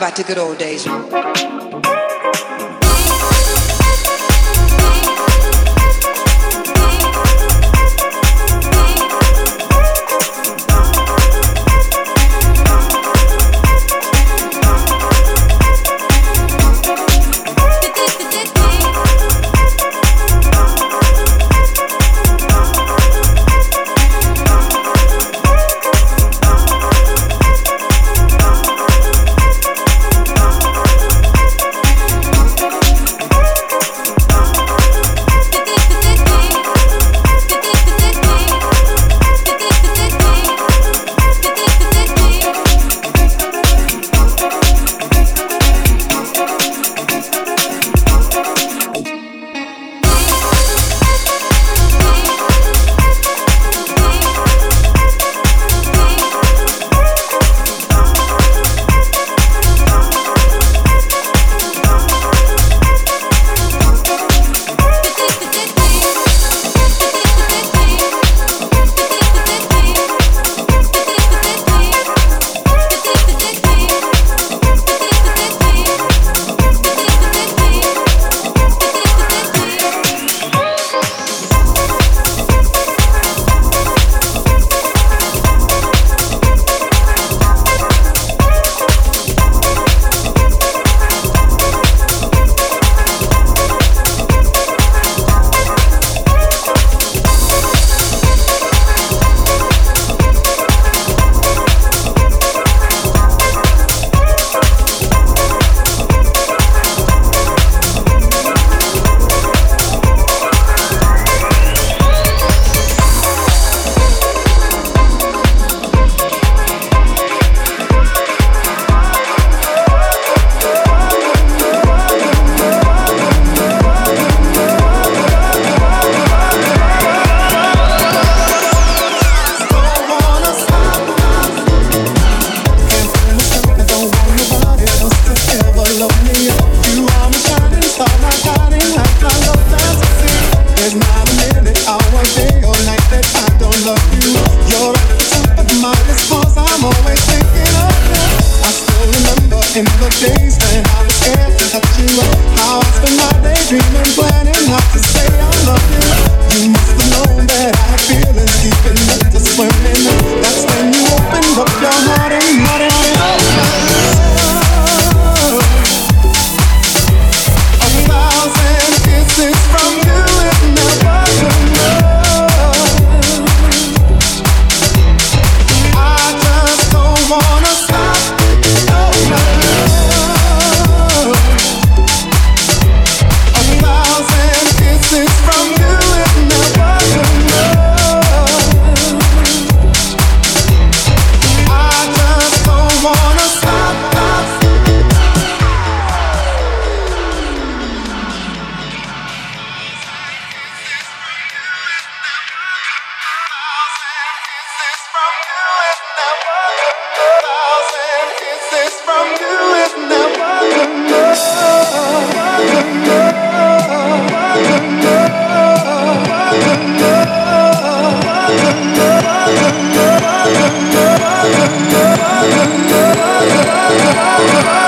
talking about the good old days.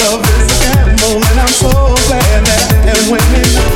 Love is a gamble, and I'm so glad that and when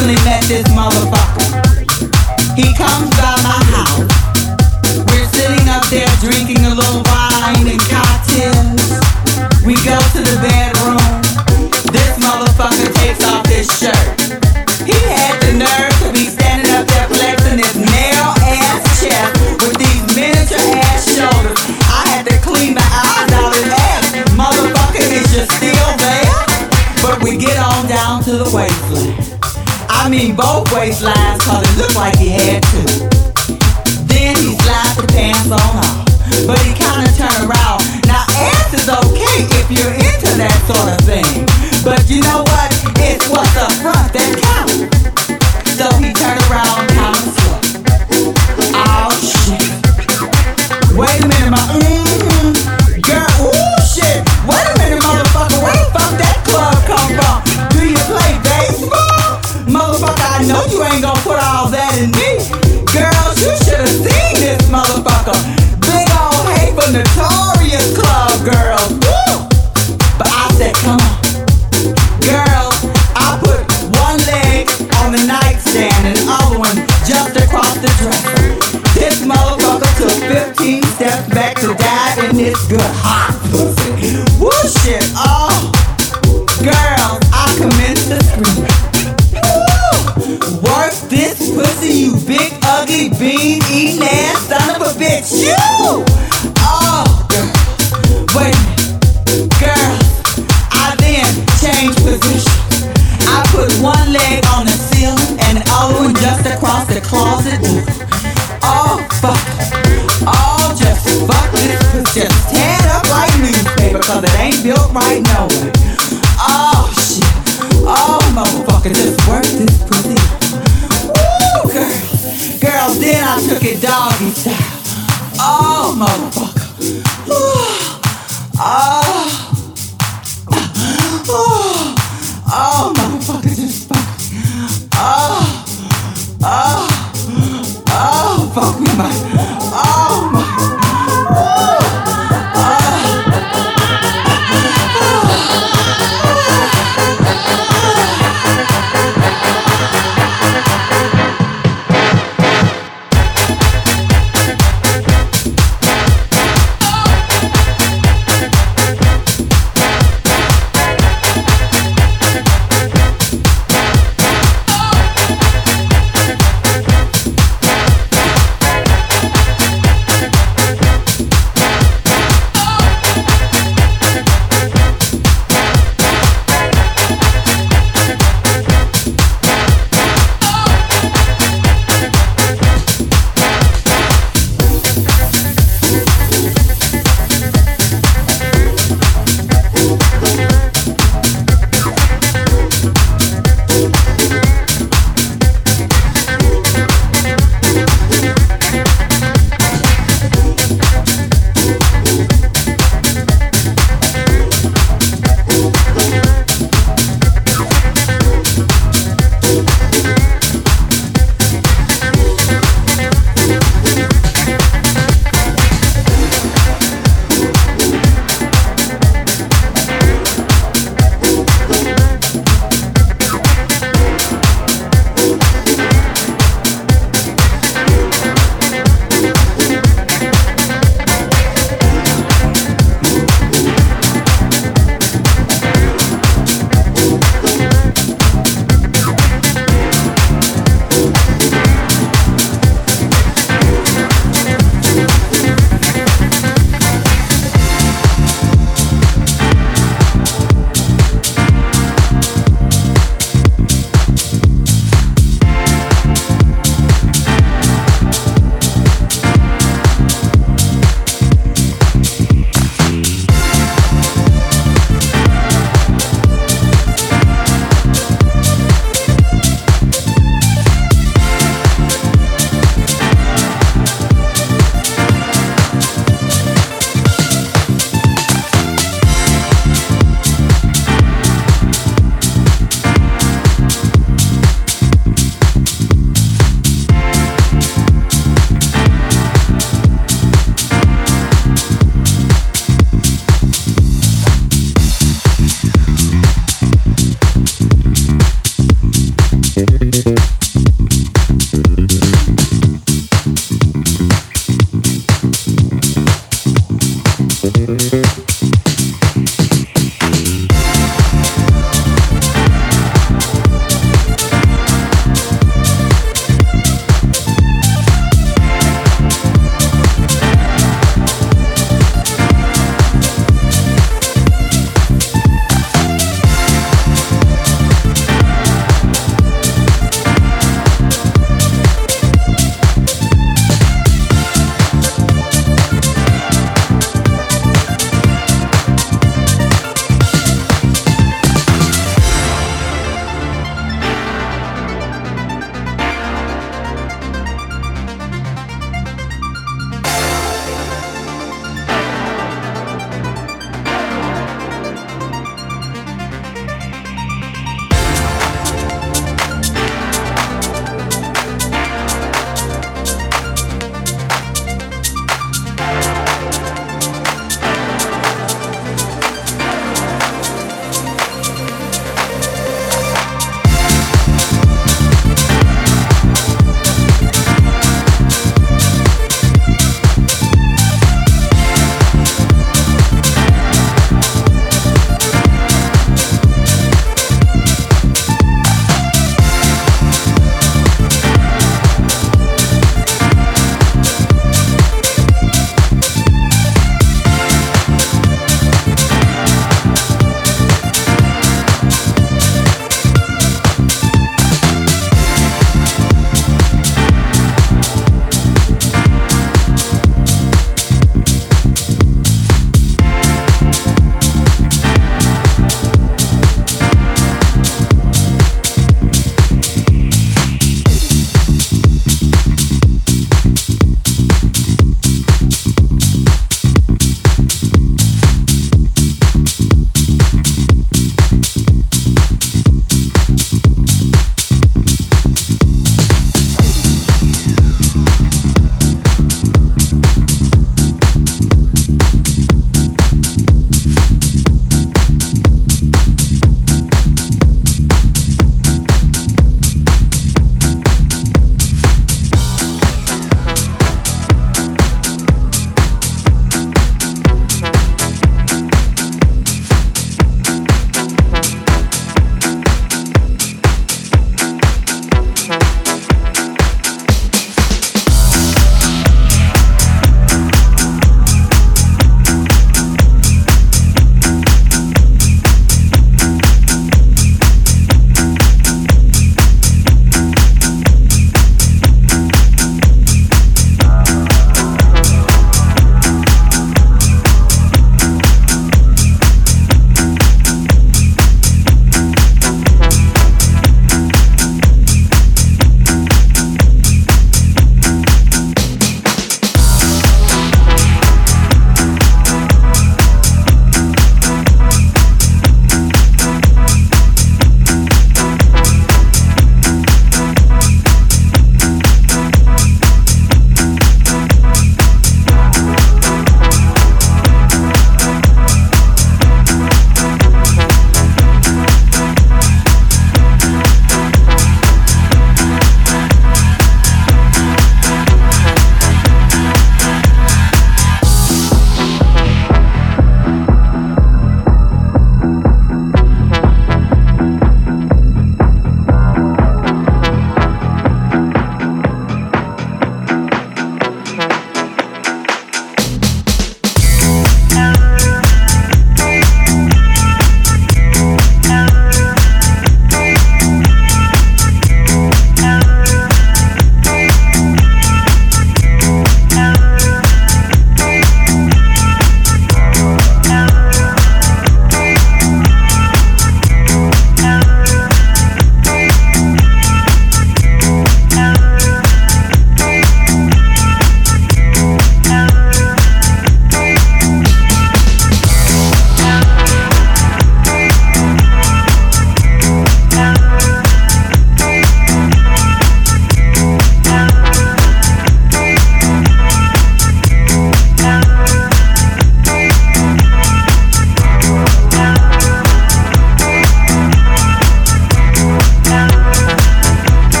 personally met this motherfucker. He comes waistlines, cause it looked like he had two.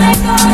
my God.